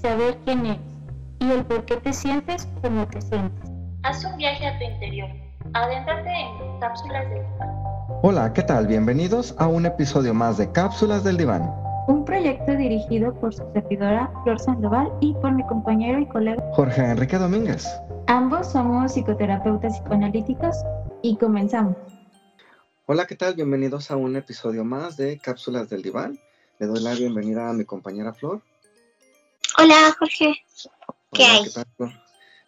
saber quién eres y el por qué te sientes como te sientes. Haz un viaje a tu interior. Adéntrate en cápsulas del diván. Hola, ¿qué tal? Bienvenidos a un episodio más de Cápsulas del Diván. Un proyecto dirigido por su servidora Flor Sandoval y por mi compañero y colega. Jorge Enrique Domínguez. Ambos somos psicoterapeutas psicoanalíticos y comenzamos. Hola, ¿qué tal? Bienvenidos a un episodio más de Cápsulas del Diván. Le doy la bienvenida a mi compañera Flor. Hola, Jorge. ¿Qué Hola, hay? ¿qué tal, Flor?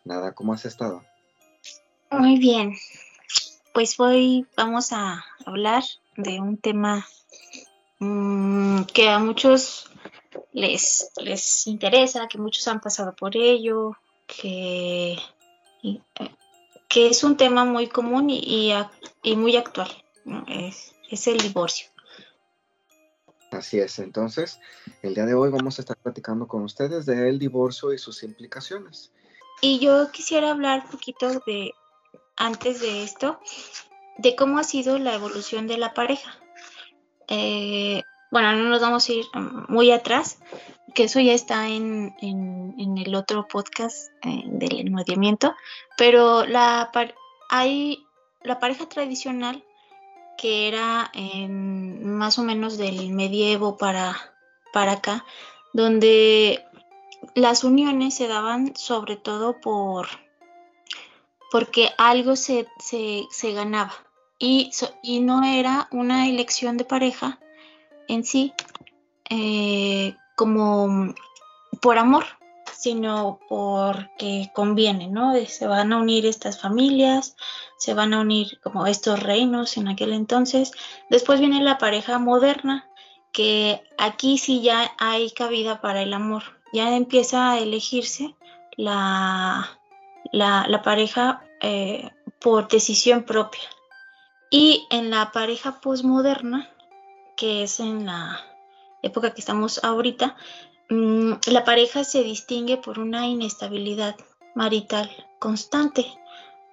Nada, ¿cómo has estado? Muy bien. Pues hoy vamos a hablar de un tema mm, que a muchos les, les interesa, que muchos han pasado por ello, que, eh, que es un tema muy común y, y y muy actual. Es, es el divorcio. Así es, entonces, el día de hoy vamos a estar platicando con ustedes del divorcio y sus implicaciones. Y yo quisiera hablar un poquito de, antes de esto, de cómo ha sido la evolución de la pareja. Eh, bueno, no nos vamos a ir mm, muy atrás, que eso ya está en, en- en el otro podcast eh, del enmodiamiento, pero la, hay la pareja tradicional que era más o menos del medievo para, para acá, donde las uniones se daban sobre todo por porque algo se, se, se ganaba. Y, y no era una elección de pareja en sí eh, como por amor, sino porque conviene, ¿no? Se van a unir estas familias, se van a unir como estos reinos en aquel entonces. Después viene la pareja moderna, que aquí sí ya hay cabida para el amor. Ya empieza a elegirse la, la, pareja eh, por decisión propia. Y en la pareja posmoderna, que es en la época que estamos ahorita, la pareja se distingue por una inestabilidad marital constante.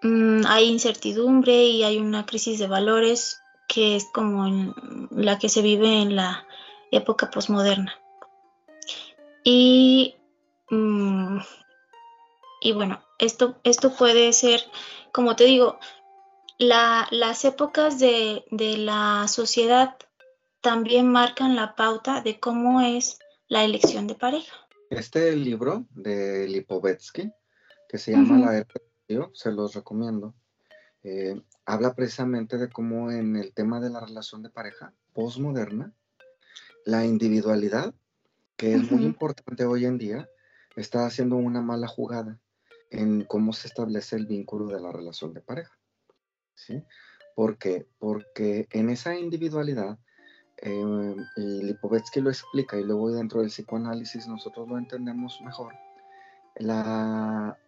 Mm, hay incertidumbre y hay una crisis de valores que es como la que se vive en la época posmoderna. Y, mm, bueno, esto, esto puede ser, como te digo, la- las épocas de la sociedad también marcan la pauta de cómo es la elección de pareja. Este libro de Lipovetsky, que se llama Ujú. La Era del se los recomiendo. Eh, habla precisamente de cómo en el tema de la relación de pareja postmoderna, la individualidad, que es muy Ujú. importante hoy en día, está haciendo una mala jugada en cómo se establece el vínculo de la relación de pareja. ¿Sí? ¿Por qué? Porque en esa individualidad, eh, y Lipovetsky lo explica y luego dentro del psicoanálisis nosotros lo entendemos mejor,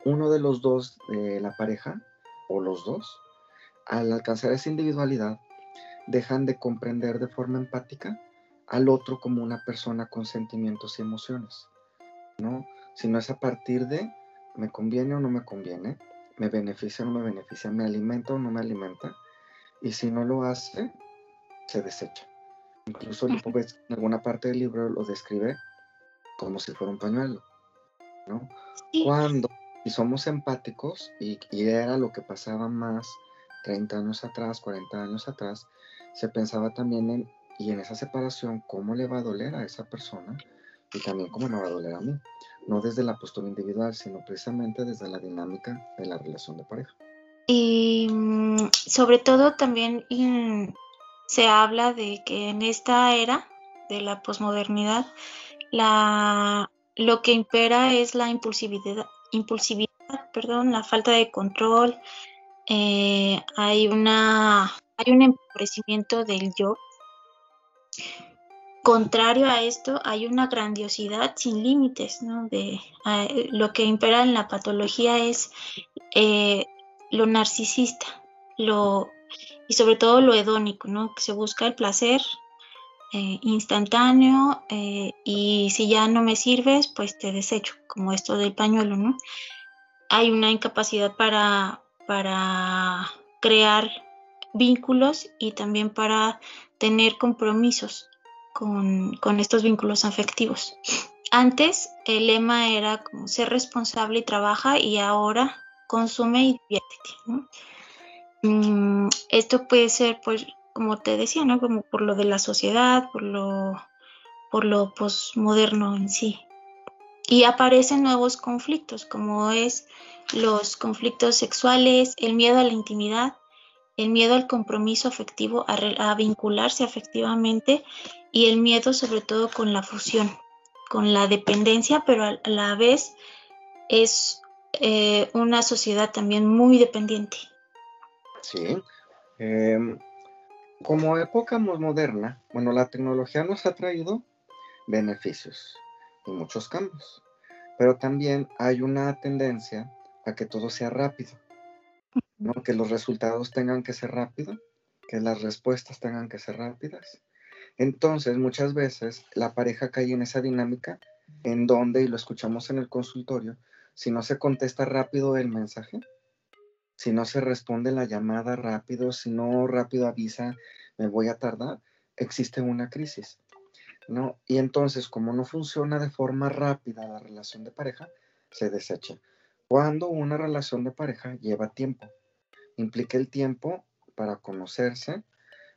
uno de los dos de la pareja, o los dos, al alcanzar esa individualidad, dejan de comprender de forma empática al otro como una persona con sentimientos y emociones, ¿no? Sino es a partir de me conviene o no me conviene, me beneficia o no me beneficia, me alimenta o no me alimenta, y si no lo hace, se desecha. Incluso. Lipovetsky en alguna parte del libro lo describe como si fuera un pañuelo, ¿no? Sí. Cuando y somos empáticos, y, y era lo que pasaba más 30 años atrás, 40 años atrás, se pensaba también en, y en esa separación, cómo le va a doler a esa persona y también cómo me va a doler a mí. No desde la postura individual, sino precisamente desde la dinámica de la relación de pareja. Y mm, sobre todo también se habla de que en esta era de la posmodernidad, la, lo que impera es la impulsividad, impulsividad, perdón, la falta de control. eh, hay una hay un empobrecimiento del yo contrario a esto, hay una grandiosidad sin límites, ¿no? De, lo que impera en la patología es eh, lo narcisista, lo, y sobre todo lo hedónico, ¿no? Que se busca el placer eh, instantáneo y si ya no me sirves, pues te desecho, como esto del pañuelo, ¿no? Hay una incapacidad para, para crear vínculos y también para tener compromisos con, estos vínculos afectivos. Antes el lema era como ser responsable y trabaja y ahora consume y diviértete. Mm, esto puede ser, pues, como te decía, ¿no? Como por lo de la sociedad, por lo, por lo posmoderno en sí. Y aparecen nuevos conflictos, como es los conflictos sexuales, el miedo a la intimidad, el miedo al compromiso afectivo, a vincularse afectivamente y el miedo sobre todo con la fusión, con la dependencia, pero a la vez es eh, una sociedad también muy dependiente. Sí. Em, como época moderna, bueno, la tecnología nos ha traído beneficios y muchos cambios, pero también hay una tendencia a que todo sea rápido, ¿no? que los resultados tengan que ser rápidos, que las respuestas tengan que ser rápidas entonces, muchas veces la pareja cae en esa dinámica en donde, y lo escuchamos en el consultorio, si no se contesta rápido el mensaje, si no se responde la llamada rápido, si no rápido avisa, me voy a tardar, existe una crisis. ¿no? Y entonces, como no funciona de forma rápida la relación de pareja, se desecha. Cuando una relación de pareja lleva tiempo, implica el tiempo para conocerse,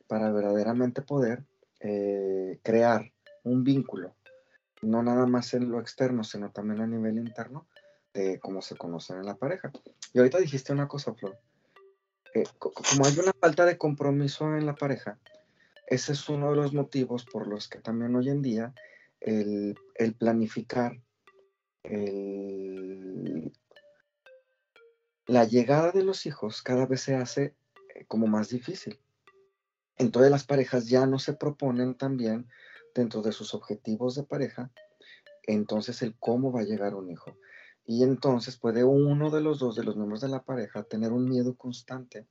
para verdaderamente poder eh, crear un vínculo, no nada más en lo externo, sino también a nivel interno, de cómo se conocen en la pareja. Y ahorita dijiste una cosa, Flor. Como hay una falta de compromiso en la pareja, ese es uno de los motivos por los que también hoy en día el, planificar la llegada de los hijos cada vez se hace eh, como más difícil. Entonces las parejas ya no se proponen también dentro de sus objetivos de pareja, entonces el cómo va a llegar un hijo. Y entonces puede uno de los dos de los miembros de la pareja tener un miedo constante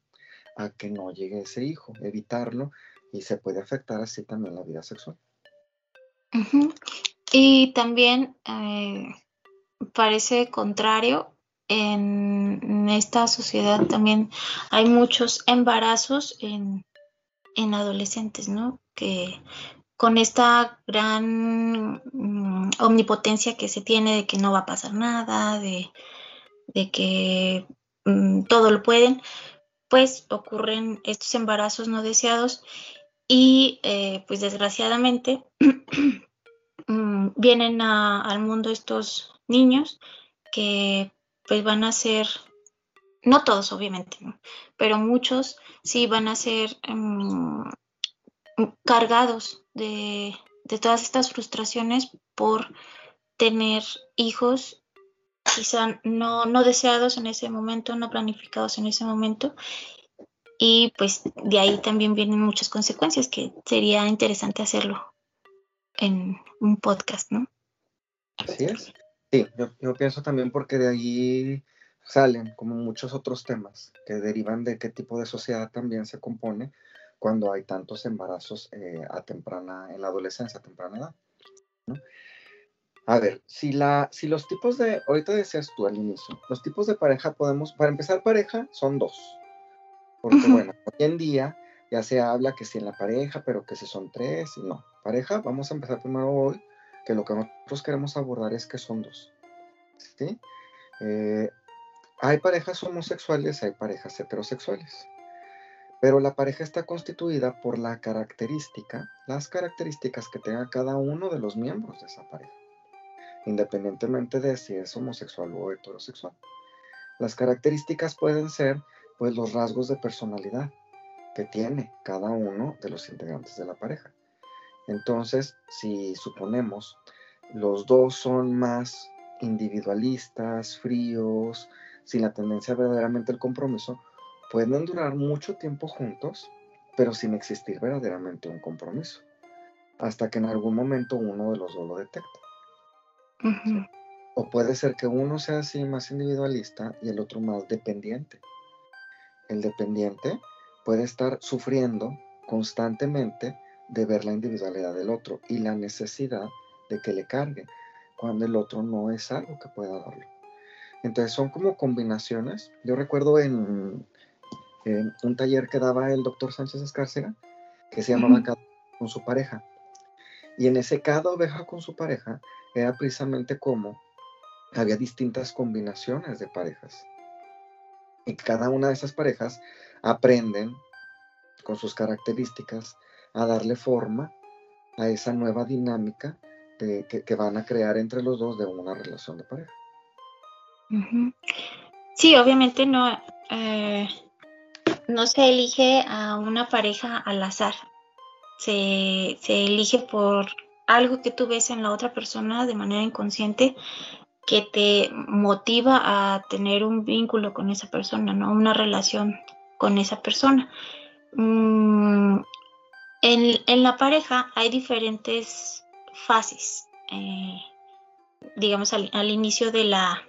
a que no llegue ese hijo, evitarlo y se puede afectar así también la vida sexual. Y también eh, parece contrario, en esta sociedad también hay muchos embarazos en en adolescentes, ¿no? Que con esta gran mm, omnipotencia que se tiene de que no va a pasar nada, de, que mm, todo lo pueden, pues ocurren estos embarazos no deseados y eh, pues desgraciadamente mm, vienen al mundo estos niños que pues van a ser no todos obviamente, pero muchos sí van a ser cargados de, todas estas frustraciones por tener hijos quizá no, no deseados en ese momento, no planificados en ese momento. Y pues de ahí también vienen muchas consecuencias que sería interesante hacerlo en un podcast, ¿no? Así es. Sí, yo, yo pienso también porque de ahí salen como muchos otros temas que derivan de qué tipo de sociedad también se compone cuando hay tantos embarazos eh, a temprana, en la adolescencia, a temprana edad. A ver, si, la, si los tipos de, ahorita decías tú al inicio, los tipos de pareja podemos, para empezar pareja son dos, porque bueno, hoy en día ya se habla que si en la pareja, pero que si son tres, no, pareja, vamos a empezar primero hoy, que lo que nosotros queremos abordar es que son dos, ¿sí? Eh, hay parejas homosexuales, hay parejas heterosexuales, pero la pareja está constituida por la característica, las características que tenga cada uno de los miembros de esa pareja, independientemente de si es homosexual o heterosexual. Las características pueden ser pues los rasgos de personalidad que tiene cada uno de los integrantes de la pareja. Entonces, si suponemos los dos son más individualistas, fríos, sin la tendencia verdaderamente al compromiso, pueden durar mucho tiempo juntos, pero sin existir verdaderamente un compromiso. hasta que en algún momento uno de los dos lo detecta. O puede ser que uno sea así más individualista y el otro más dependiente. El dependiente puede estar sufriendo constantemente de ver la individualidad del otro y la necesidad de que le cargue, cuando el otro no es algo que pueda darlo. Entonces son como combinaciones. Yo recuerdo en, un taller que daba el doctor Sánchez Escárcega, que se llamaba Cada con su pareja. Y en ese cada oveja con su pareja era precisamente como había distintas combinaciones de parejas. Y cada una de esas parejas aprenden con sus características a darle forma a esa nueva dinámica que, van a crear entre los dos de una relación de pareja. Sí, obviamente no, eh, no se elige a una pareja al azar. Se, se, elige por algo que tú ves en la otra persona de manera inconsciente que te motiva a tener un vínculo con esa persona, ¿no? Una relación con esa persona. Mm, en, la pareja hay diferentes fases. Eh, digamos, al, inicio de la,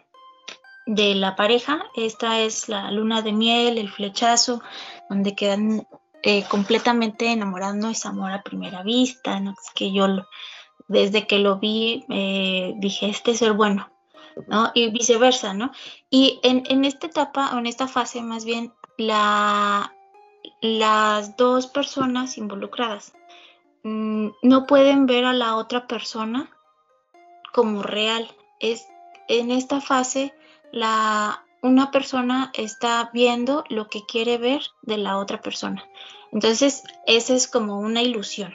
de la pareja, esta es la luna de miel, el flechazo, donde quedan eh, completamente enamorados, no es amor a primera vista, ¿no? Es que yo desde que lo vi eh, dije, este es bueno, ¿no? Y viceversa, ¿no? Y en, en esta etapa, o en esta fase más bien, la, las dos personas involucradas mm, no pueden ver a la otra persona como real. Es en esta fase la una persona está viendo lo que quiere ver de la otra persona. Entonces, esa es como una ilusión,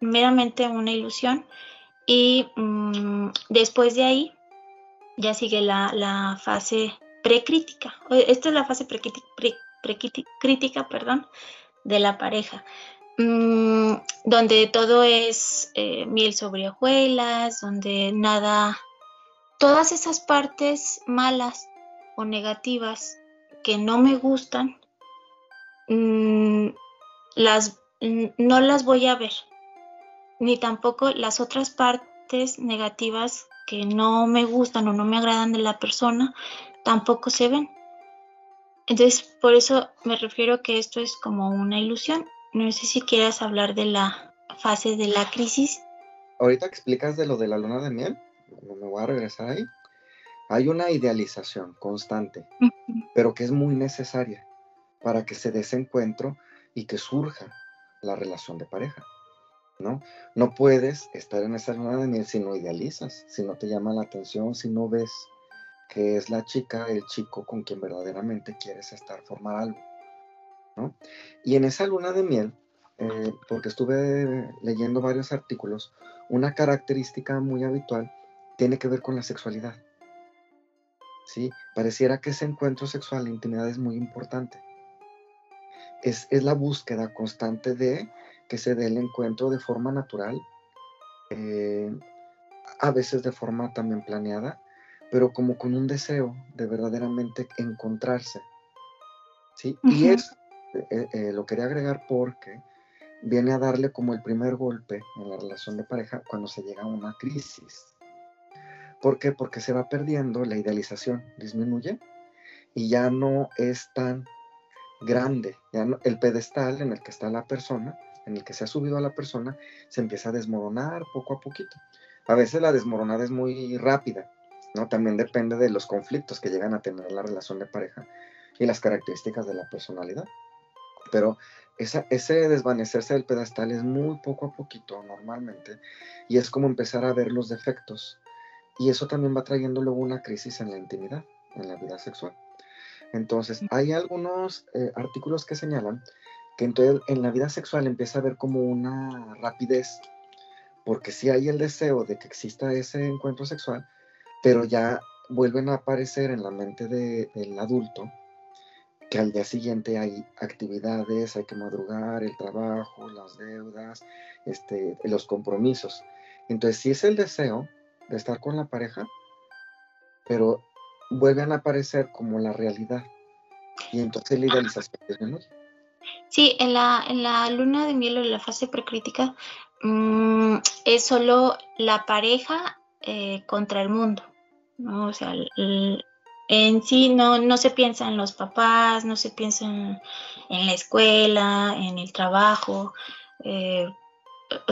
meramente una ilusión. Y mm, después de ahí ya sigue la, la fase precrítica. Esta es la fase precrítica, crítica, perdón, de la pareja, mm, donde todo es eh, miel sobre hojuelas, donde nada, todas esas partes malas o negativas que no me gustan, mm, las, no las voy a ver, ni tampoco las otras partes negativas que no me gustan o no me agradan de la persona, tampoco se ven. Entonces, por eso me refiero que esto es como una ilusión. No sé si quieras hablar de la fase de la crisis. Ahorita explicas de lo de la luna de miel. Me voy a regresar ahí. Hay una idealización constante, pero que es muy necesaria para que se dé ese encuentro y que surja la relación de pareja. ¿no? No puedes estar en esa luna de miel si no idealizas, si no te llama la atención, si no ves que es la chica, el chico con quien verdaderamente quieres estar, formar algo. ¿no? Y en esa luna de miel, eh, porque estuve leyendo varios artículos, una característica muy habitual tiene que ver con la sexualidad. ¿sí? Pareciera que ese encuentro sexual, la intimidad es muy importante. Es, la búsqueda constante de que se dé el encuentro de forma natural, eh, a veces de forma también planeada, pero como con un deseo de verdaderamente encontrarse. ¿sí? Y es, eh, eh, lo quería agregar porque viene a darle como el primer golpe en la relación de pareja cuando se llega a una crisis. ¿Por qué? Porque se va perdiendo la idealización, disminuye y ya no es tan grande. Ya el pedestal en el que está la persona, en el que se ha subido a la persona, se empieza a desmoronar poco a poquito. A veces la desmoronada es muy rápida, ¿no? También depende de los conflictos que llegan a tener la relación de pareja y las características de la personalidad. Pero ese desvanecerse del pedestal es muy poco a poquito normalmente y es como empezar a ver los defectos y eso también va trayendo luego una crisis en la intimidad, en la vida sexual. Entonces, hay algunos eh, artículos que señalan que entonces en la vida sexual empieza a haber como una rapidez, porque si hay el deseo de que exista ese encuentro sexual, pero ya vuelven a aparecer en la mente del adulto que al día siguiente hay actividades, hay que madrugar, el trabajo, las deudas, este, los compromisos. Entonces, si es el deseo estar con la pareja, pero vuelven a aparecer como la realidad. Y entonces la idealización disminuye. Sí, en la, en la luna de miel o en la fase precrítica mm, es solo la pareja eh, contra el mundo, ¿no? O sea, en sí no, no se piensa en los papás, no se piensa en, la escuela, en el trabajo. Eh,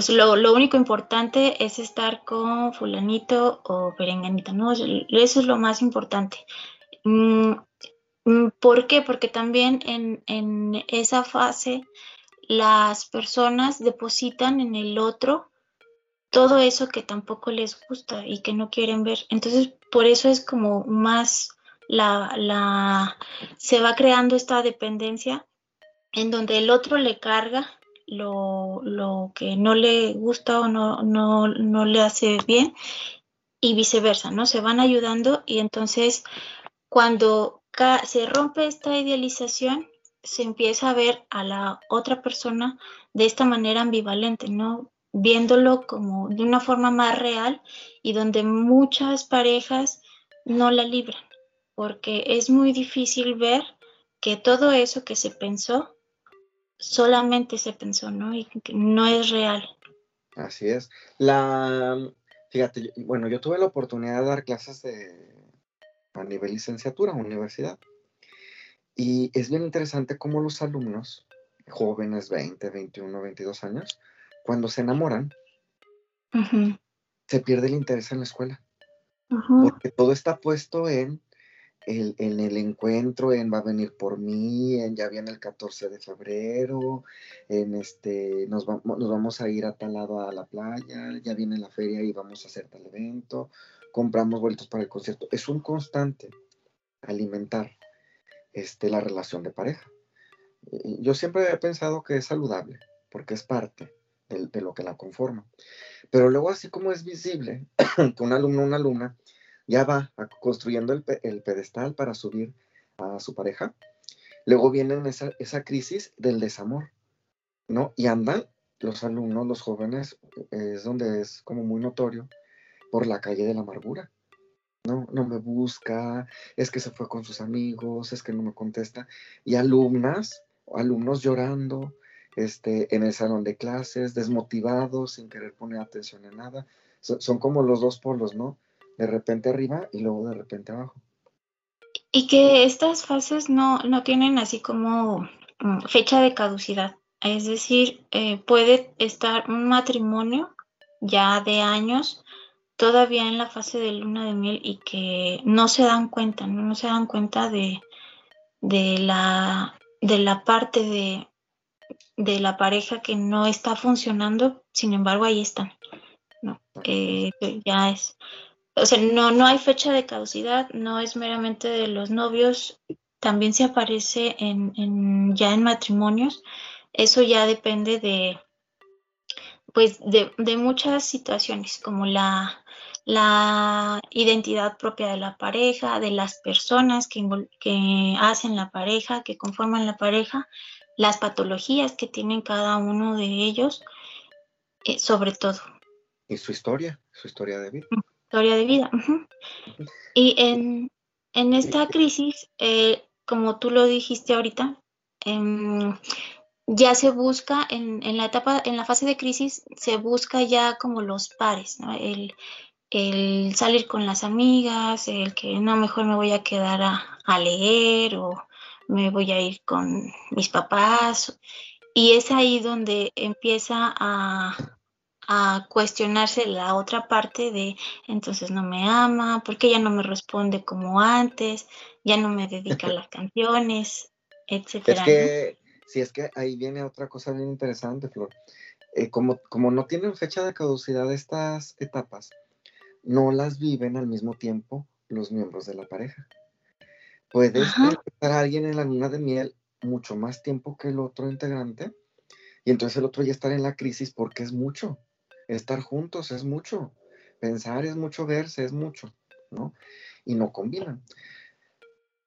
lo, único importante es estar con fulanito o perenganita, ¿no? Eso es lo más importante. Mm, mm, ¿Por qué? Porque también en, en esa fase las personas depositan en el otro todo eso que tampoco les gusta y que no quieren ver. Entonces, por eso es como más la, la, se va creando esta dependencia en donde el otro le carga lo, lo que no le gusta o no, no, no le hace bien y viceversa, ¿no? Se van ayudando y entonces cuando se rompe esta idealización, se empieza a ver a la otra persona de esta manera ambivalente, ¿no? Viéndolo como de una forma más real y donde muchas parejas no la libran, porque es muy difícil ver que todo eso que se pensó solamente se pensó, ¿no? Y que no es real. Así es. La, fíjate, bueno, yo tuve la oportunidad de dar clases de, a nivel licenciatura, universidad. Y es bien interesante cómo los alumnos, jóvenes, 20, 21, 22 años, cuando se enamoran, se pierde el interés en la escuela. Porque todo está puesto en en el encuentro, en va a venir por mí, en ya viene el 14 de febrero, en este, nos, nos vamos a ir a tal lado a la playa, ya viene la feria y vamos a hacer tal evento, compramos vueltos para el concierto. Es un constante alimentar este, la relación de pareja. Yo siempre he pensado que es saludable, porque es parte de, de lo que la conforma. Pero luego, así como es visible que un alumno o una alumna ya va construyendo el, pedestal para subir a su pareja. Luego viene esa, crisis del desamor, ¿no? Y andan los alumnos, los jóvenes, es donde es como muy notorio, por la calle de la amargura. No, no me busca, es que se fue con sus amigos, es que no me contesta. Y alumnas, alumnos llorando, este, en el salón de clases, desmotivados, sin querer poner atención en nada. son como los dos polos, ¿no? De repente arriba y luego de repente abajo. Y que estas fases no, no tienen así como mm, fecha de caducidad. Es decir, eh, puede estar un matrimonio ya de años todavía en la fase de luna de miel y que no se dan cuenta, no, se dan cuenta de, de, la, de la parte de, de la pareja que no está funcionando, sin embargo ahí están. ¿no? Eh, ya es o sea, no, no hay fecha de caducidad, no es meramente de los novios, también se aparece en, ya en matrimonios. Eso ya depende de, pues, de, muchas situaciones, como la, la identidad propia de la pareja, de las personas que, que hacen la pareja, que conforman la pareja, las patologías que tienen cada uno de ellos, eh, sobre todo. Y su historia, su historia de vida historia de vida. Y en, esta crisis, eh, como tú lo dijiste ahorita, em, ya se busca en, la etapa, en la fase de crisis, se busca ya como los pares, el, salir con las amigas, el que no, mejor me voy a quedar a, a leer o me voy a ir con mis papás. Y es ahí donde empieza a, a cuestionarse la otra parte de entonces no me ama, porque ya no me responde como antes, ya no me dedica a las canciones, etcétera. Es que, si es que ahí viene otra cosa bien interesante, Flor. Eh, como, como no tienen fecha de caducidad estas etapas, no las viven al mismo tiempo los miembros de la pareja. Puede estar alguien en la luna de miel mucho más tiempo que el otro integrante y entonces el otro ya estar en la crisis porque es mucho estar juntos es mucho, pensar es mucho, verse es mucho, ¿no? Y no combinan.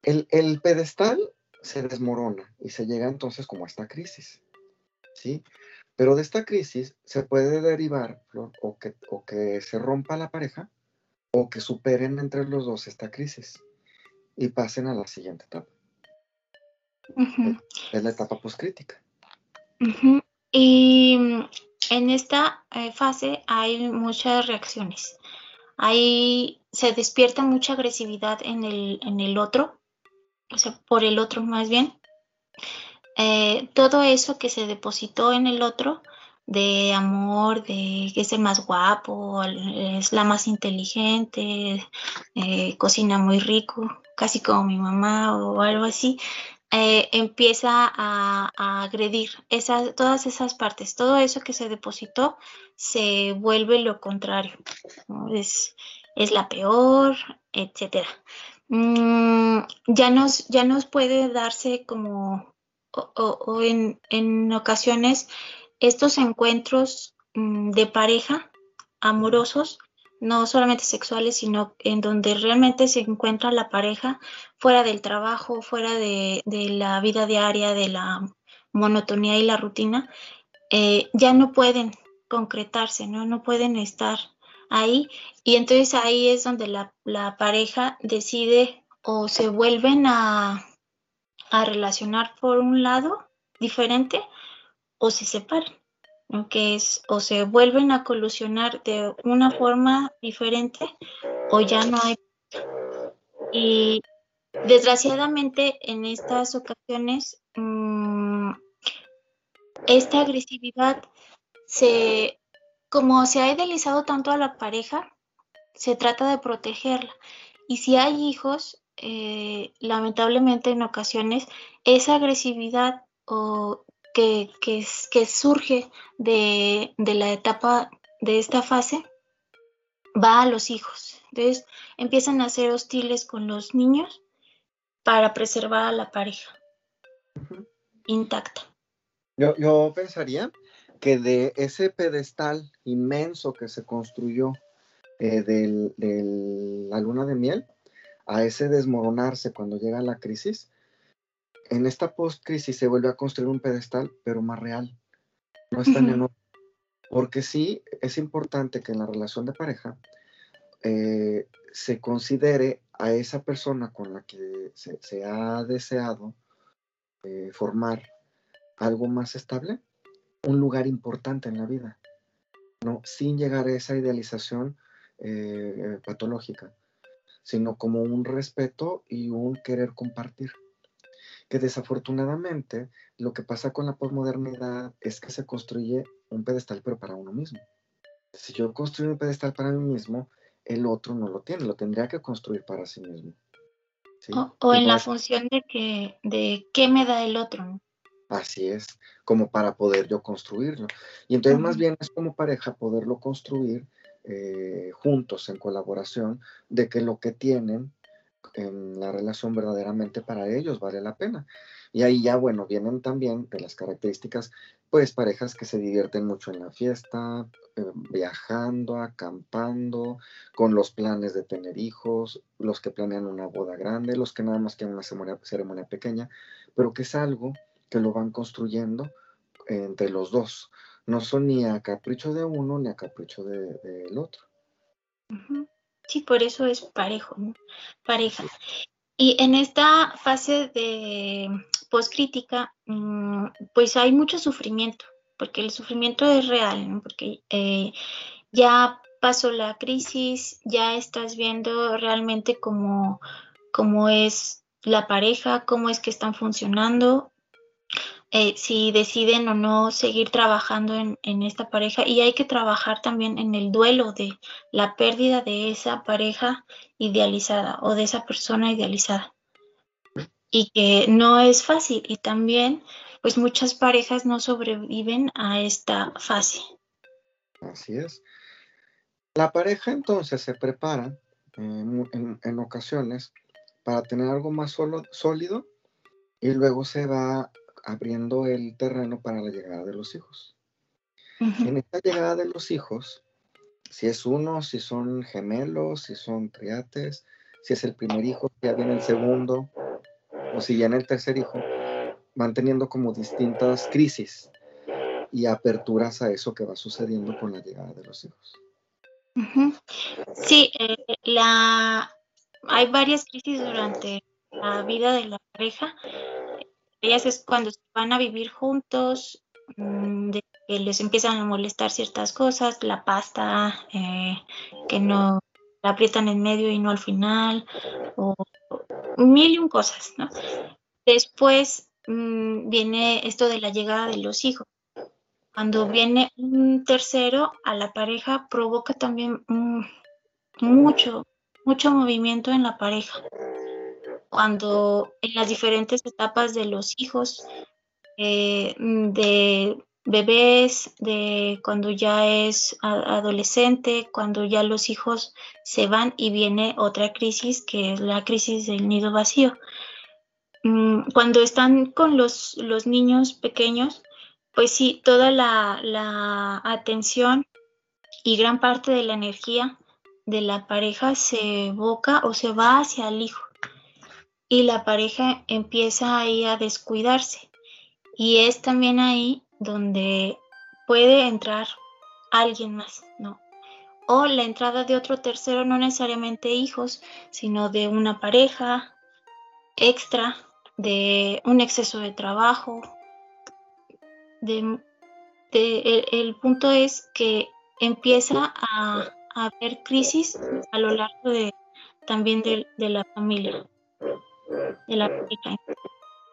El, pedestal se desmorona y se llega entonces como a esta crisis, ¿sí? Pero de esta crisis se puede derivar, o que, o que se rompa la pareja, o que superen entre los dos esta crisis y pasen a la siguiente etapa. Es la etapa poscrítica. Y en esta eh, fase hay muchas reacciones. Ahí se despierta mucha agresividad en el, en el otro, o sea, por el otro más bien. Eh, todo eso que se depositó en el otro, de amor, de que es el más guapo, es la más inteligente, eh, cocina muy rico, casi como mi mamá o algo así, eh, empieza a, agredir esas, todas esas partes. Todo eso que se depositó se vuelve lo contrario. Es, es, la peor, etc. Mm, ya, nos, ya nos puede darse como, o, en, en, ocasiones, estos encuentros mm, de pareja amorosos no solamente sexuales, sino en donde realmente se encuentra la pareja fuera del trabajo, fuera de, la vida diaria, de la monotonía y la rutina, eh, ya no pueden concretarse, ¿no? no pueden estar ahí. Y entonces ahí es donde la, pareja decide o se vuelven a, a relacionar por un lado diferente o se separan que es o se vuelven a colusionar de una forma diferente o ya no hay. Y desgraciadamente en estas ocasiones mm, esta agresividad se, como se ha idealizado tanto a la pareja, se trata de protegerla. Y si hay hijos, eh, lamentablemente en ocasiones esa agresividad o que, que, surge de, la etapa de esta fase va a los hijos. Entonces empiezan a ser hostiles con los niños para preservar a la pareja intacta. Yo, yo, pensaría que de ese pedestal inmenso que se construyó eh, de la luna de miel a ese desmoronarse cuando llega la crisis, en esta post-crisis se vuelve a construir un pedestal, pero más real. No es tan enorme. Porque sí es importante que en la relación de pareja eh, se considere a esa persona con la que se, ha deseado eh, formar algo más estable, un lugar importante en la vida, ¿no? sin llegar a esa idealización eh, patológica, sino como un respeto y un querer compartir que desafortunadamente lo que pasa con la posmodernidad es que se construye un pedestal pero para uno mismo. Si yo construyo un pedestal para mí mismo, el otro no lo tiene, lo tendría que construir para sí mismo. O, en la función de que de qué me da el otro. Así es, como para poder yo construirlo. Y entonces más bien es como pareja poderlo construir eh, juntos, en colaboración, de que lo que tienen en la relación verdaderamente para ellos vale la pena. Y ahí ya, bueno, vienen también de las características, pues parejas que se divierten mucho en la fiesta, eh, viajando, acampando, con los planes de tener hijos, los que planean una boda grande, los que nada más quieren una ceremonia, pequeña, pero que es algo que lo van construyendo entre los dos. No son ni a capricho de uno ni a capricho del de, otro. Sí, por eso es parejo, ¿no? pareja. Y en esta fase de poscrítica, mm, pues hay mucho sufrimiento, porque el sufrimiento es real, ¿no? porque eh, ya pasó la crisis, ya estás viendo realmente cómo, cómo es la pareja, cómo es que están funcionando, eh, si deciden o no seguir trabajando en, esta pareja y hay que trabajar también en el duelo de la pérdida de esa pareja idealizada o de esa persona idealizada y que no es fácil y también pues muchas parejas no sobreviven a esta fase. Así es. La pareja entonces se prepara en, en ocasiones para tener algo más sólido y luego se va abriendo el terreno para la llegada de los hijos. En esta llegada de los hijos, si es uno, si son gemelos, si son triates, si es el primer hijo, si ya viene el segundo, o si viene el tercer hijo, van teniendo como distintas crisis y aperturas a eso que va sucediendo con la llegada de los hijos. Sí, eh, la... hay varias crisis durante la vida de la pareja ellas es cuando van a vivir juntos, mm, de que les empiezan a molestar ciertas cosas, la pasta, eh, que no la aprietan en medio y no al final, o mil y un cosas, ¿no? Después mm, viene esto de la llegada de los hijos. Cuando viene un tercero a la pareja, provoca también mucho, mucho movimiento en la pareja. Cuando en las diferentes etapas de los hijos, eh, de bebés, de cuando ya es adolescente, cuando ya los hijos se van y viene otra crisis que es la crisis del nido vacío. Mm, cuando están con los, los niños pequeños, pues sí, toda la, la, atención y gran parte de la energía de la pareja se evoca o se va hacia el hijo y la pareja empieza ahí a descuidarse. Y es también ahí donde puede entrar alguien más, ¿no? O la entrada de otro tercero, no necesariamente hijos, sino de una pareja extra, de un exceso de trabajo. De, el, punto es que empieza a, haber crisis a lo largo de también de, la familia, de la.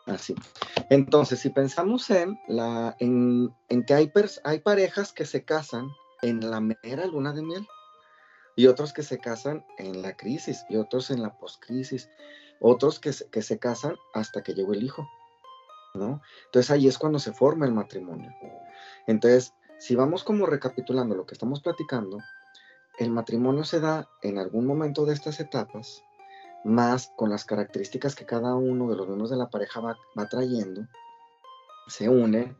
Así. Entonces, si pensamos en, la, en, que hay, hay parejas que se casan en la mera luna de miel y otros que se casan en la crisis y otros en la poscrisis, otros que se, que se casan hasta que llegó el hijo, ¿no? Entonces ahí es cuando se forma el matrimonio. Entonces, si vamos como recapitulando lo que estamos platicando, el matrimonio se da en algún momento de estas etapas más con las características que cada uno de los miembros de la pareja va, trayendo, se une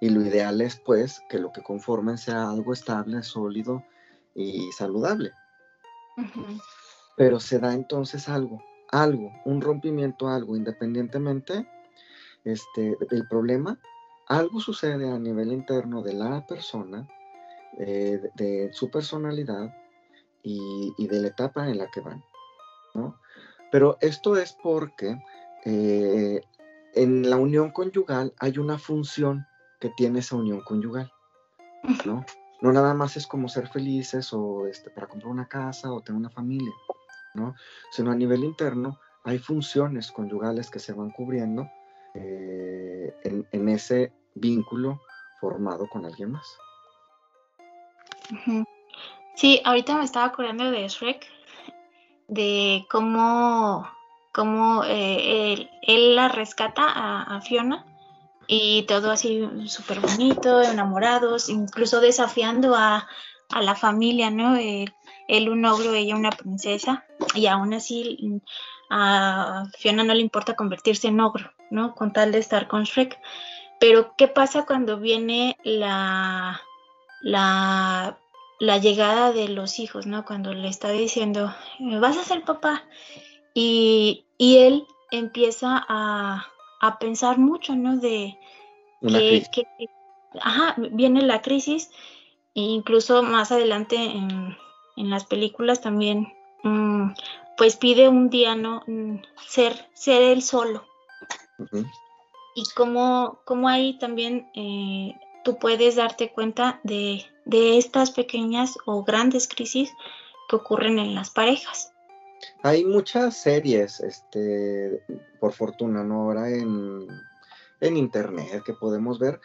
y lo ideal es pues que lo que conformen sea algo estable, sólido y saludable. Pero se da entonces algo, algo, un rompimiento, algo, independientemente este, del problema, algo sucede a nivel interno de la persona, eh, de, su personalidad y, y de la etapa en la que van. ¿No? Pero esto es porque eh, en la unión conyugal hay una función que tiene esa unión conyugal, ¿no? No nada más es como ser felices o este, para comprar una casa o tener una familia, ¿no? Sino a nivel interno hay funciones conyugales que se van cubriendo eh, en, ese vínculo formado con alguien más. Sí, ahorita me estaba acordando de Shrek, de cómo, cómo eh, él, la rescata a, Fiona y todo así súper bonito, enamorados, incluso desafiando a, la familia, ¿no? él un ogro, ella una princesa y aún así a Fiona no le importa convertirse en ogro, ¿no? Con tal de estar con Shrek. Pero ¿qué pasa cuando viene la, la la llegada de los hijos, ¿no? Cuando le está diciendo, vas a ser papá. Y, él empieza a, pensar mucho, ¿no? De que, ajá, viene la crisis, e incluso más adelante en, las películas también, mm, pues pide un día, ¿no? Mm, ser, ser él solo. Y como, como ahí también eh, tú puedes darte cuenta de, estas pequeñas o grandes crisis que ocurren en las parejas. Hay muchas series, este, por fortuna, ¿no? Ahora en, internet que podemos ver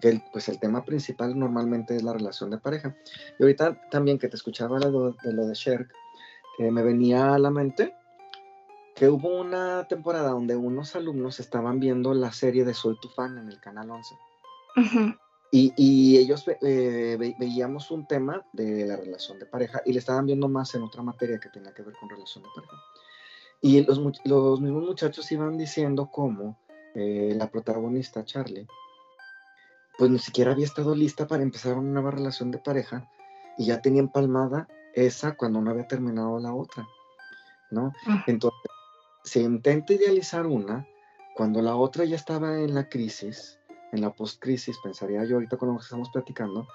que el, pues el tema principal normalmente es la relación de pareja. Y ahorita también que te escuchaba de lo de, Sherk, eh, me venía a la mente que hubo una temporada donde unos alumnos estaban viendo la serie de Soy tu fan en el canal 11. Y, ellos eh, veíamos un tema de la relación de pareja y le estaban viendo más en otra materia que tenía que ver con relación de pareja. Y los, los mismos muchachos iban diciendo cómo eh, la protagonista, Charlie, pues ni siquiera había estado lista para empezar una nueva relación de pareja y ya tenía empalmada esa cuando no había terminado la otra, ¿no? Entonces, se intenta idealizar una cuando la otra ya estaba en la crisis en la post-crisis, pensaría yo ahorita con lo que estamos platicando,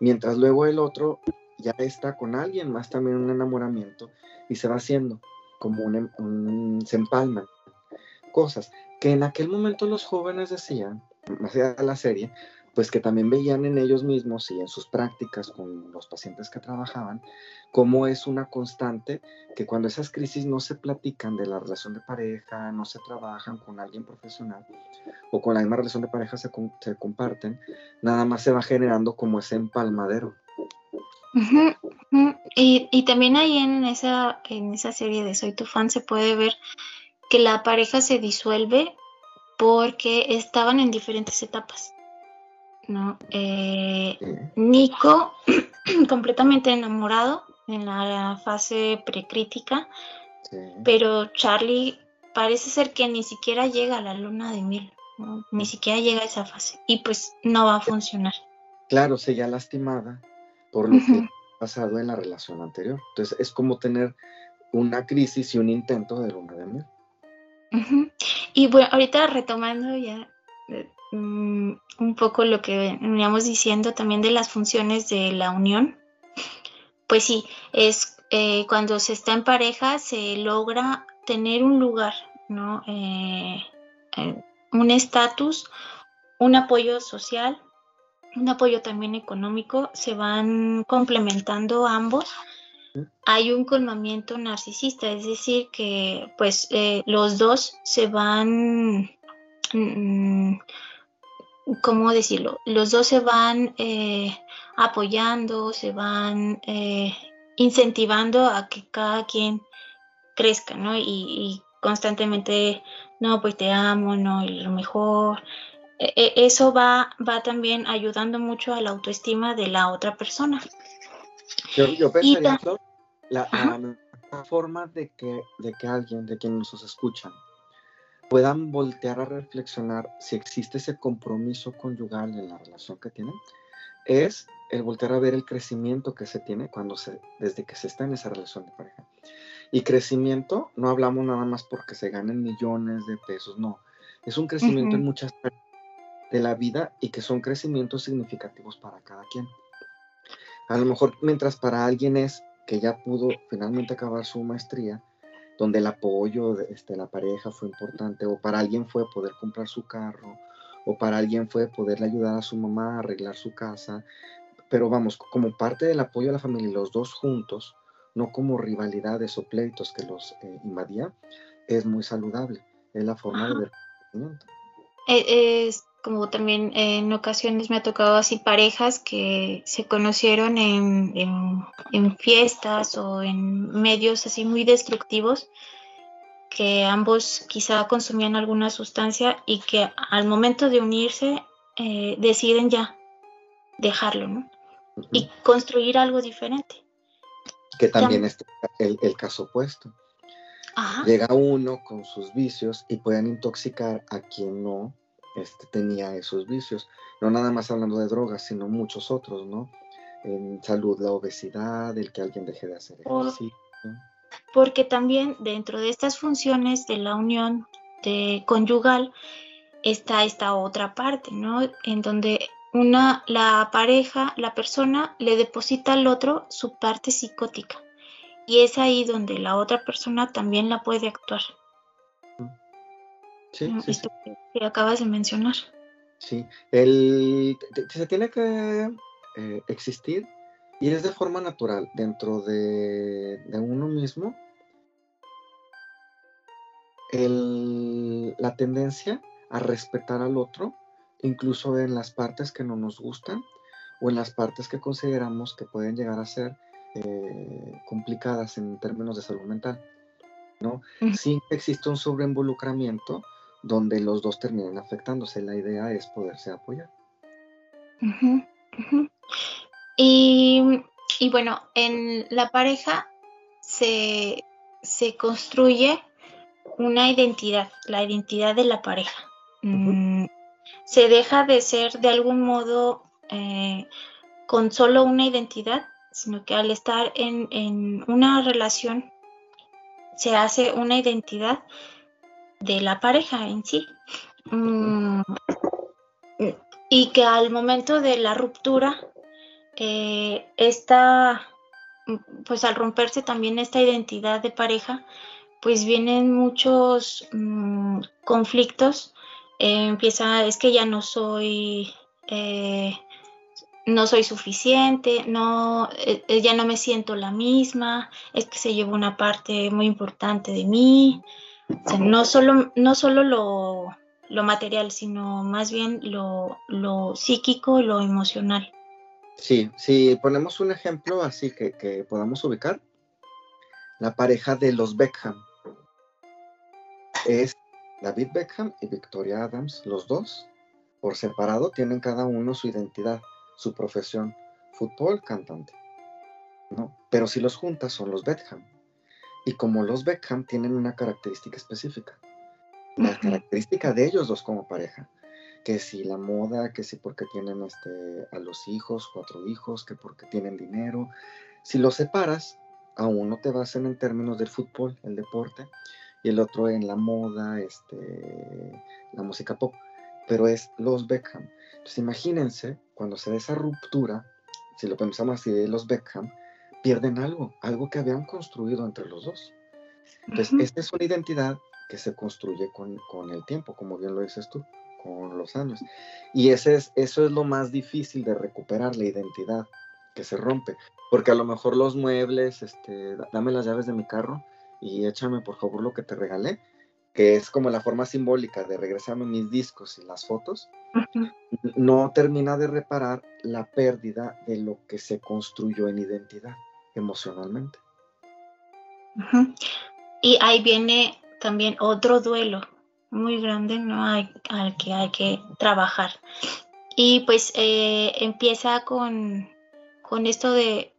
mientras luego el otro ya está con alguien más también un enamoramiento y se va haciendo como un, se empalman cosas que en aquel momento los jóvenes decían, más la serie, pues que también veían en ellos mismos y en sus prácticas con los pacientes que trabajaban, cómo es una constante que cuando esas crisis no se platican de la relación de pareja, no se trabajan con alguien profesional o con la misma relación de pareja se, se comparten, nada más se va generando como ese empalmadero. Y, y, también ahí en esa, en esa serie de Soy tu fan se puede ver que la pareja se disuelve porque estaban en diferentes etapas. ¿No? Eh, Nico, completamente enamorado en la fase precrítica, pero Charlie parece ser que ni siquiera llega a la luna de miel, ni siquiera llega a esa fase y pues no va a funcionar. Claro, se ya lastimada por lo que ha pasado en la relación anterior. Entonces es como tener una crisis y un intento de luna de miel. Y bueno, ahorita retomando ya eh, mm, un poco lo que veníamos diciendo también de las funciones de la unión, pues sí, es eh, cuando se está en pareja se logra tener un lugar, ¿no? Eh, un estatus, un apoyo social, un apoyo también económico, se van complementando ambos hay un colmamiento narcisista, es decir, que pues eh, los dos se van, mm, ¿cómo decirlo? Los dos se van eh, apoyando, se van eh, incentivando a que cada quien crezca, ¿no? Y, constantemente, no, pues te amo, no, y lo mejor. E, e, eso va, va también ayudando mucho a la autoestima de la otra persona. Yo, pensaría, la, forma de que, de que alguien, de quienes nos escuchan, puedan voltear a reflexionar si existe ese compromiso conyugal en la relación que tienen, es el voltear a ver el crecimiento que se tiene cuando se, desde que se está en esa relación de pareja. Y crecimiento, no hablamos nada más porque se ganen millones de pesos, no. Es un crecimiento en muchas áreas de la vida y que son crecimientos significativos para cada quien. A lo mejor mientras para alguien es que ya pudo finalmente acabar su maestría, donde el apoyo de este, la pareja fue importante, o para alguien fue poder comprar su carro, o para alguien fue poderle ayudar a su mamá a arreglar su casa, pero vamos, como parte del apoyo a la familia, los dos juntos, no como rivalidades o pleitos que los eh, invadía, es muy saludable, es la forma de ver. Eh, es como también en ocasiones me ha tocado así parejas que se conocieron en, en, fiestas o en medios así muy destructivos, que ambos quizá consumían alguna sustancia y que al momento de unirse eh, deciden ya dejarlo, ¿no? Y construir algo diferente. Que también es el, el caso opuesto. Llega uno con sus vicios y pueden intoxicar a quien no este, tenía esos vicios. No nada más hablando de drogas, sino muchos otros, ¿no? En salud, la obesidad, el que alguien deje de hacer ejercicio. Porque también dentro de estas funciones de la unión de conyugal está esta otra parte, ¿no? En donde una, la pareja, la persona le deposita al otro su parte psicótica. Y es ahí donde la otra persona también la puede actuar. Sí, Esto que acabas de mencionar. Sí, el, se tiene que eh, existir y es de forma natural dentro de, uno mismo la tendencia a respetar al otro, incluso en las partes que no nos gustan o en las partes que consideramos que pueden llegar a ser eh, complicadas en términos de salud mental. ¿no? Sí existe un sobreinvolucramiento donde los dos terminen afectándose. La idea es poderse apoyar. Y, bueno, en la pareja se, construye una identidad, la identidad de la pareja. Mm, se deja de ser de algún modo eh, con solo una identidad, sino que al estar en, en una relación se hace una identidad de la pareja en sí. Mm, y que al momento de la ruptura, eh, pues al romperse también esta identidad de pareja, pues vienen muchos mm, conflictos. Eh, empieza, es que ya no soy eh, no soy suficiente, no, eh, ya no me siento la misma, es que se lleva una parte muy importante de mí. No solo, no solo lo, lo material, sino más bien lo, lo psíquico, lo emocional. Sí, si ponemos un ejemplo así que, que podamos ubicar, la pareja de los Beckham es David Beckham y Victoria Adams, los dos, por separado, tienen cada uno su identidad su profesión, fútbol, cantante. ¿no? Pero si los juntas son los Beckham. Y como los Beckham tienen una característica específica, la característica de ellos dos como pareja, que si la moda, que si porque tienen este, a los hijos, cuatro hijos, que porque tienen dinero, si los separas, a uno te basan en términos del fútbol, el deporte, y el otro en la moda, este, la música pop, pero es los Beckham. Entonces imagínense cuando se da esa ruptura, si lo pensamos así de los Beckham, pierden algo, algo que habían construido entre los dos. Entonces, esta es una identidad que se construye con, el tiempo, como bien lo dices tú, con los años. Y ese es, eso es lo más difícil de recuperar, la identidad que se rompe. Porque a lo mejor los muebles, este, dame las llaves de mi carro y échame por favor lo que te regalé, que es como la forma simbólica de regresarme mis discos y las fotos, no termina de reparar la pérdida de lo que se construyó en identidad emocionalmente. Y ahí viene también otro duelo muy grande, ¿no? al que hay que trabajar. Y pues eh, empieza con, con esto de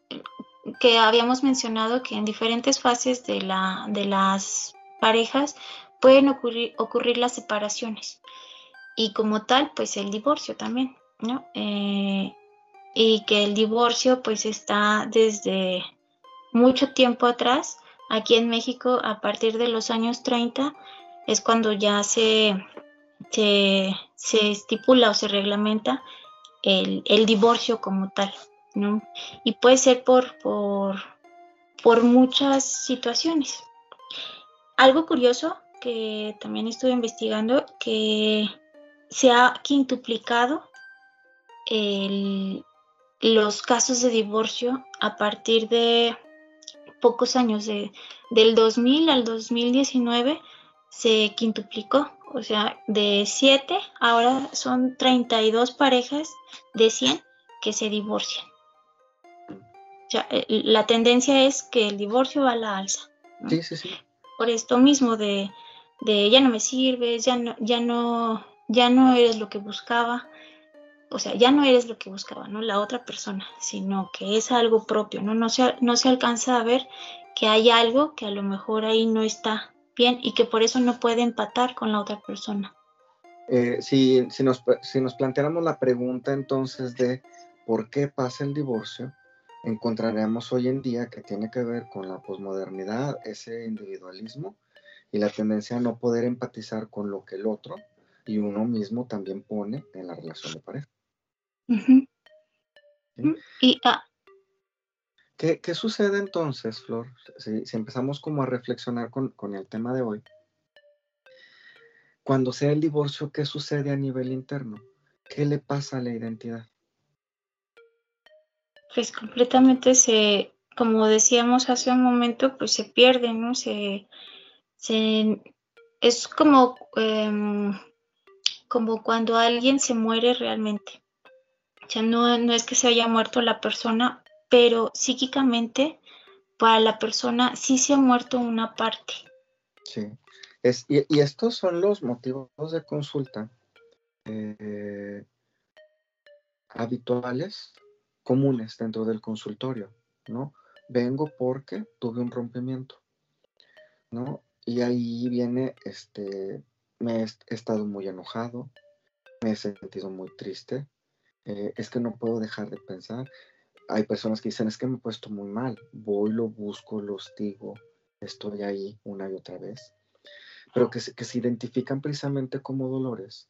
que habíamos mencionado que en diferentes fases de, la, de las parejas pueden ocurrir, las separaciones y como tal, pues el divorcio también, ¿no? Eh, y que el divorcio pues está desde mucho tiempo atrás. Aquí en México, a partir de los años 30, es cuando ya se, se, estipula o se reglamenta el, divorcio como tal, ¿no? Y puede ser por, por, por muchas situaciones. Algo curioso que también estuve investigando, que se ha quintuplicado los casos de divorcio a partir de pocos años, de, del 2000 al 2019 se quintuplicó, o sea, de 7 ahora son 32 parejas de 100 que se divorcian. O sea, la tendencia es que el divorcio va a la alza. Sí, sí, sí. Por esto mismo de, de ya no me sirves, ya no, ya no ya no eres lo que buscaba, o sea, ya no eres lo que buscaba, ¿no? La otra persona, sino que es algo propio, ¿no? No se, no se alcanza a ver que hay algo que a lo mejor ahí no está bien y que por eso no puede empatar con la otra persona. Eh, si, si, nos, si nos planteáramos la pregunta entonces de por qué pasa el divorcio, encontraremos hoy en día que tiene que ver con la posmodernidad, ese individualismo y la tendencia a no poder empatizar con lo que el otro y uno mismo también pone en la relación de pareja. y, ah. ¿Qué, sucede entonces, Flor? Si, empezamos como a reflexionar con, con, el tema de hoy. Cuando sea el divorcio, ¿qué sucede a nivel interno? ¿Qué le pasa a la identidad? Pues completamente se, como decíamos hace un momento, pues se pierde, ¿no? Se, es como em, como cuando alguien se muere realmente. O sea, no, no es que se haya muerto la persona, pero psíquicamente para la persona sí se ha muerto una parte. Sí, es, y, estos son los motivos de consulta eh, habituales, comunes dentro del consultorio, ¿no? Vengo porque tuve un rompimiento, ¿no? Y ahí viene este, me he estado muy enojado, me he sentido muy triste, eh, es que no puedo dejar de pensar. Hay personas que dicen, es que me he puesto muy mal, voy, lo busco, lo hostigo, estoy ahí una y otra vez, pero que, que se identifican precisamente como dolores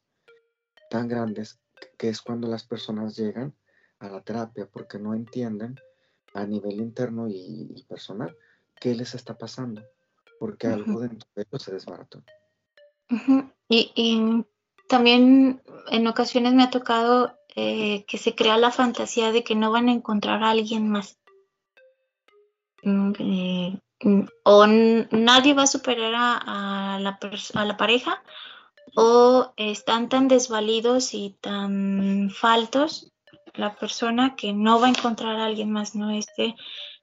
tan grandes que es cuando las personas llegan a la terapia porque no entienden a nivel interno y, personal qué les está pasando, porque algo dentro de ellos se desbarató y, también en ocasiones me ha tocado eh, que se crea la fantasía de que no van a encontrar a alguien más. Mm, eh, o nadie va a superar a, la, a la pareja o están tan desvalidos y tan faltos la persona que no va a encontrar a alguien más, ¿no? Este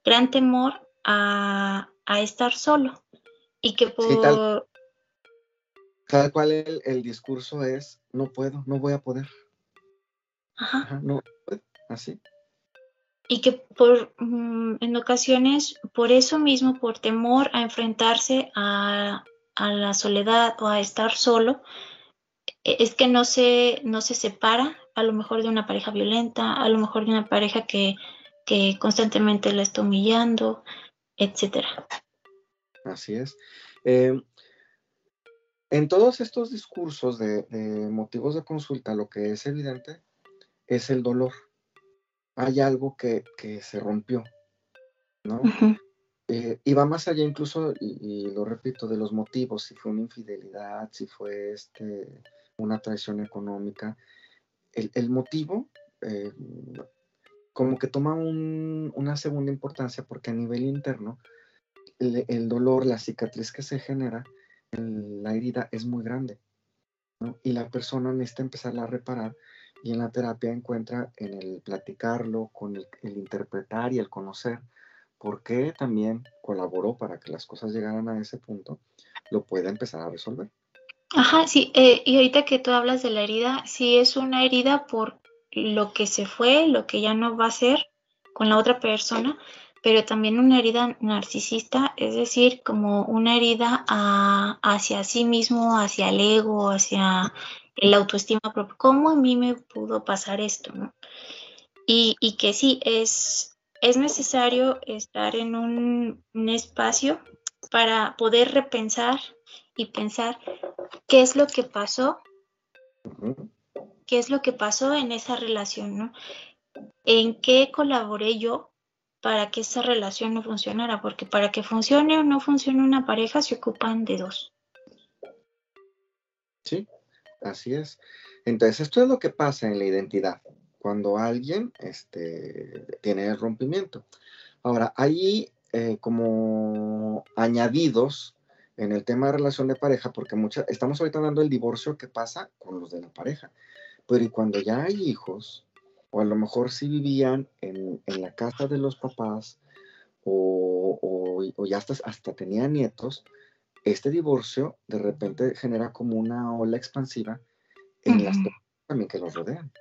gran temor a, estar solo y que por... tal, cual el, discurso es, no puedo, no voy a poder. Ajá. no puedo, así. Y que por, mm, en ocasiones, por eso mismo, por temor a enfrentarse a, a la soledad o a estar solo, e, es que no se, no se separa a lo mejor de una pareja violenta, a lo mejor de una pareja que, constantemente la está humillando, etcétera. Así es. Eh, en todos estos discursos de, motivos de consulta, lo que es evidente es el dolor. Hay algo que, se rompió, ¿no? Eh, y va más allá incluso, y, lo repito, de los motivos, si fue una infidelidad, si fue este, una traición económica. El, motivo eh, como que toma una segunda importancia porque a nivel interno el, dolor, la cicatriz que se genera en la herida es muy grande. Y la persona necesita empezar a reparar y en la terapia encuentra en el platicarlo, con el, el interpretar y el conocer por qué también colaboró para que las cosas llegaran a ese punto, lo puede empezar a resolver. Ajá, sí, eh, y ahorita que tú hablas de la herida, sí es una herida por lo que se fue, lo que ya no va a ser con la otra persona, pero también una herida narcisista, es decir, como una herida hacia sí mismo, hacia el ego, hacia el autoestima propio. ¿Cómo a mí me pudo pasar esto? ¿no? Y, y que sí, es, es necesario estar en un, un espacio para poder repensar y pensar qué es lo que pasó, qué es lo que pasó en esa relación, ¿no? ¿En qué colaboré yo para que esa relación no funcionara? Porque para que funcione o no funcione una pareja se ocupan de dos. Sí, así es. Entonces, esto es lo que pasa en la identidad, cuando alguien este, tiene el rompimiento. Ahora, hay eh, como añadidos en el tema de relación de pareja, porque mucha, estamos ahorita hablando del divorcio que pasa con los de la pareja, pero cuando ya hay hijos, o a lo mejor si vivían en, la casa de los papás, o, ya hasta, hasta tenían nietos, este divorcio de repente genera como una ola expansiva en las personas también que los rodean.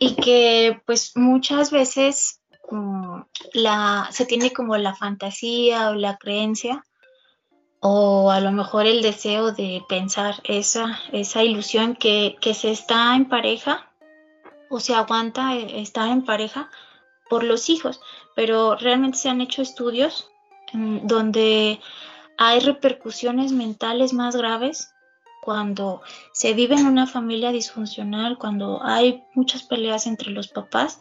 Y que pues muchas veces mm, la, se tiene como la fantasía o la creencia o a lo mejor el deseo de pensar esa, esa ilusión que, se está en pareja o se aguanta eh, estar en pareja por los hijos, pero realmente se han hecho estudios mm, donde hay repercusiones mentales más graves cuando se vive en una familia disfuncional, cuando hay muchas peleas entre los papás,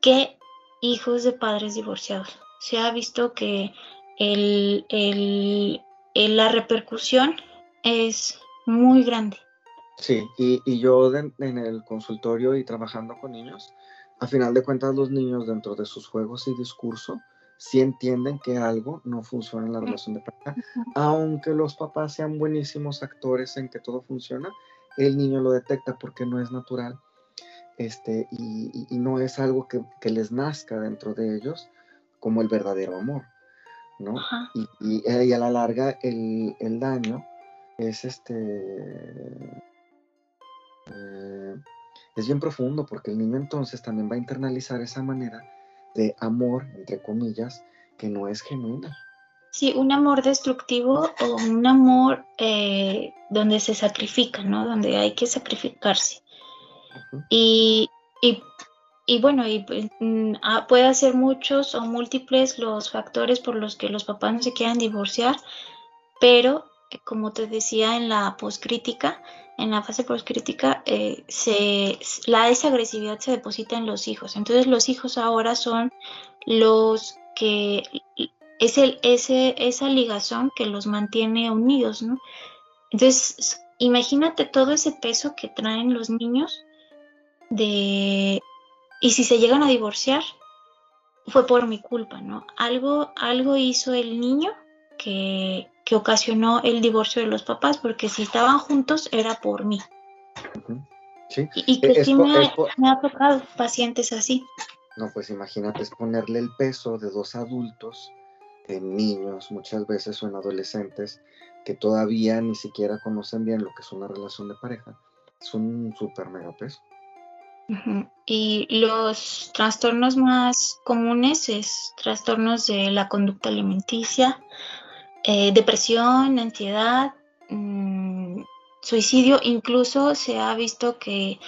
que hijos de padres divorciados. Se ha visto que la repercusión es muy grande. Sí, y, yo en el consultorio y trabajando con niños, a final de cuentas los niños dentro de sus juegos y discurso sí entienden que algo no funciona en la relación de pareja, aunque los papás sean buenísimos actores en que todo funciona, el niño lo detecta porque no es natural este, y, no es algo que, que, les nazca dentro de ellos como el verdadero amor. ¿no? Eh, y, a la larga el, daño es este eh, es bien profundo porque el niño entonces también va a internalizar esa manera de amor, entre comillas, que no es genuina. Sí, un amor destructivo o un amor eh, donde se sacrifica, ¿no? Donde hay que sacrificarse. y, y y bueno, y, pues, mm, ah, puede ser muchos o múltiples los factores por los que los papás no se quieran divorciar, pero como te decía en la poscrítica, en la fase poscrítica, eh, se, la desagresividad se deposita en los hijos. Entonces los hijos ahora son los que es el, ese, esa ligazón que los mantiene unidos, ¿no? Entonces, imagínate todo ese peso que traen los niños de, y si se llegan a divorciar, fue por mi culpa, ¿no? Algo, algo hizo el niño que, que ocasionó el divorcio de los papás, porque si estaban juntos era por mí. Sí. Y, y que sí me, me ha tocado pacientes así. No, pues imagínate, es ponerle el peso de dos adultos en niños muchas veces o en adolescentes que todavía ni siquiera conocen bien lo que es una relación de pareja. Es un súper mega peso. Y los trastornos más comunes es trastornos de la conducta alimenticia, eh, depresión, ansiedad, mmm, suicidio. Incluso se ha visto que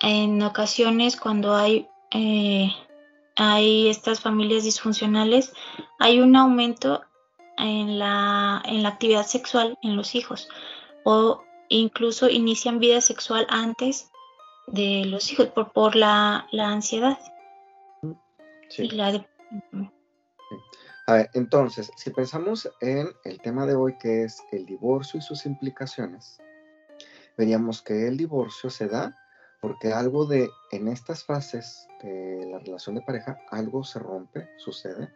en ocasiones cuando hay eh, hay estas familias disfuncionales, hay un aumento en la, en la actividad sexual en los hijos o incluso inician vida sexual antes de los hijos por, por la, la ansiedad. Sí. Y la de... A ver, entonces, si pensamos en el tema de hoy que es el divorcio y sus implicaciones, veríamos que el divorcio se da porque algo de, en estas fases de la relación de pareja, algo se rompe, sucede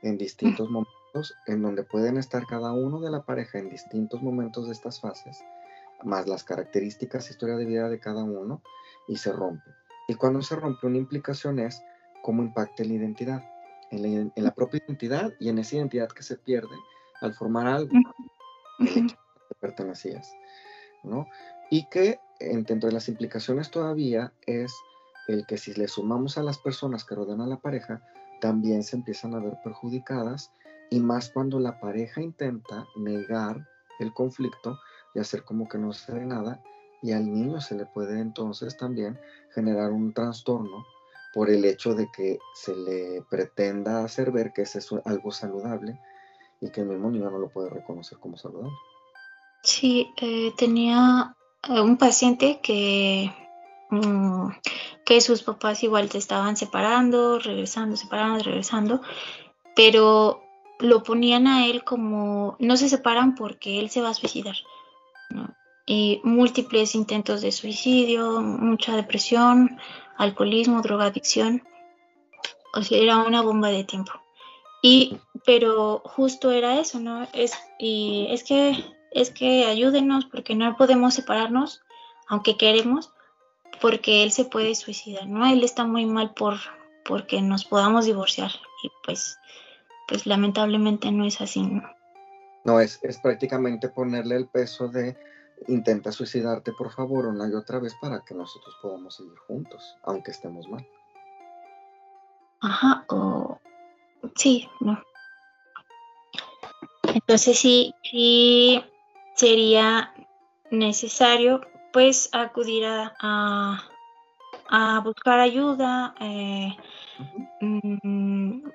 en distintos momentos, en donde pueden estar cada uno de la pareja en distintos momentos de estas fases, más las características, historia de vida de cada uno, y se rompe. Y cuando se rompe, una implicación es cómo impacta la identidad, en la, en la propia identidad y en esa identidad que se pierde al formar algo, que pertenecías, ¿no? Y que dentro de las implicaciones todavía es el que si le sumamos a las personas que rodean a la pareja, también se empiezan a ver perjudicadas y más cuando la pareja intenta negar el conflicto y hacer como que no se ve nada y al niño se le puede entonces también generar un trastorno por el hecho de que se le pretenda hacer ver que es algo saludable y que el mismo niño no lo puede reconocer como saludable. Sí, eh, tenía un paciente que, um, que sus papás igual se estaban separando, regresando, separando, regresando, pero lo ponían a él como no se separan porque él se va a suicidar. Y múltiples intentos de suicidio, mucha depresión, alcoholismo, drogadicción. O sea, era una bomba de tiempo. Y, pero justo era eso, ¿no? Es, y es que es que ayúdenos porque no podemos separarnos, aunque queremos, porque él se puede suicidar, ¿no? Él está muy mal por porque nos podamos divorciar y pues pues lamentablemente no es así, ¿no? No, es, es prácticamente ponerle el peso de intenta suicidarte por favor una y otra vez para que nosotros podamos seguir juntos, aunque estemos mal. Ajá, o sí, no. Entonces sí, sí sería necesario pues acudir a, a, a buscar ayuda, eh, mm,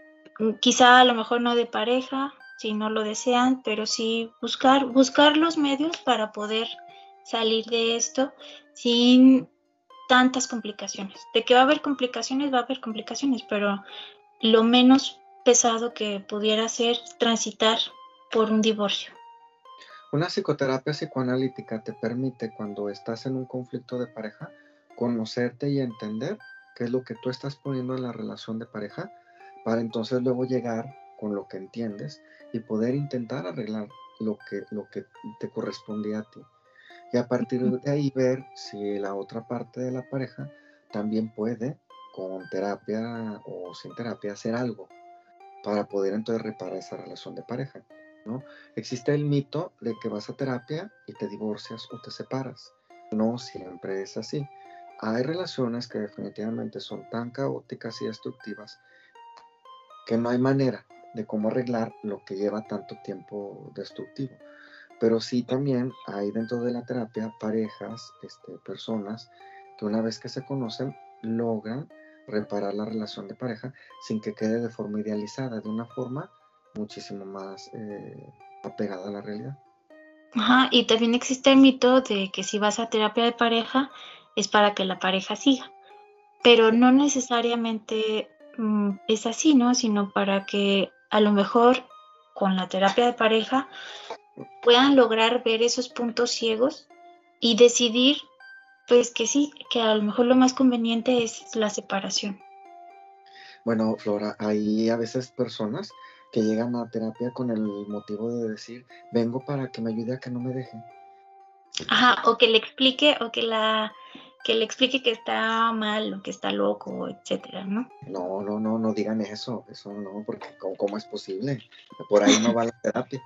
quizá a lo mejor no de pareja, si no lo desean, pero sí buscar, buscar los medios para poder salir de esto sin tantas complicaciones. De que va a haber complicaciones, va a haber complicaciones, pero lo menos pesado que pudiera ser transitar por un divorcio. Una psicoterapia psicoanalítica te permite, cuando estás en un conflicto de pareja, conocerte y entender qué es lo que tú estás poniendo en la relación de pareja, para entonces luego llegar con lo que entiendes y poder intentar arreglar lo que, lo que te correspondía a ti. Y a partir de ahí ver si la otra parte de la pareja también puede, con terapia o sin terapia, hacer algo para poder entonces reparar esa relación de pareja. ¿no? Existe el mito de que vas a terapia y te divorcias o te separas. No siempre es así. Hay relaciones que definitivamente son tan caóticas y destructivas que no hay manera de cómo arreglar lo que lleva tanto tiempo destructivo. Pero sí también hay dentro de la terapia parejas, este, personas que una vez que se conocen logran reparar la relación de pareja sin que quede de forma idealizada, de una forma muchísimo más eh, apegada a la realidad. Ajá, y también existe el mito de que si vas a terapia de pareja es para que la pareja siga, pero no necesariamente mm, es así, ¿no? Sino para que a lo mejor con la terapia de pareja puedan lograr ver esos puntos ciegos y decidir pues que sí, que a lo mejor lo más conveniente es la separación. Bueno, Flora, hay a veces personas que llegan a terapia con el motivo de decir, vengo para que me ayude a que no me deje. Ajá, o que le explique, o que la que le explique que está mal, o que está loco, etcétera, ¿no? No, no, no, no digan eso, eso no, porque ¿cómo, es posible? Por ahí no va la terapia.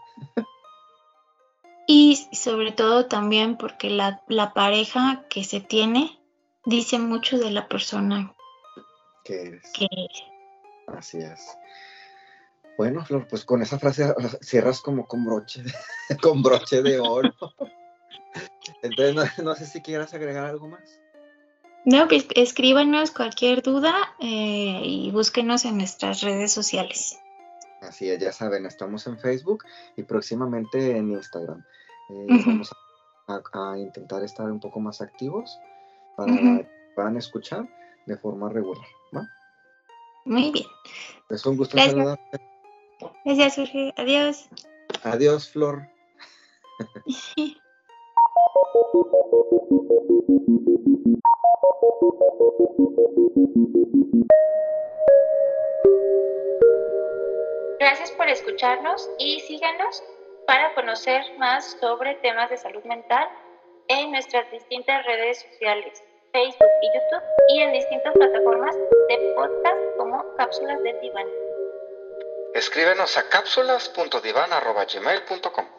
y sobre todo también porque la, la pareja que se tiene dice mucho de la persona que eres. Que... Así es. Bueno, Flor, pues con esa frase cierras como con broche, con broche de oro. Entonces, no, sé si quieras agregar algo más. No, pues escríbanos cualquier duda eh, y búsquenos en nuestras redes sociales. Así es, ya saben, estamos en Facebook y próximamente en Instagram. Eh, vamos a, intentar estar un poco más activos para que puedan escuchar de forma regular. ¿va? Muy bien. Es un gusto saludarte. Gracias, Jorge. Adiós. Adiós, Flor. Gracias por escucharnos y síganos para conocer más sobre temas de salud mental en nuestras distintas redes sociales, Facebook y YouTube, y en distintas plataformas de podcast como Cápsulas de Diván. Escríbenos a cápsulas.divan.gmail.com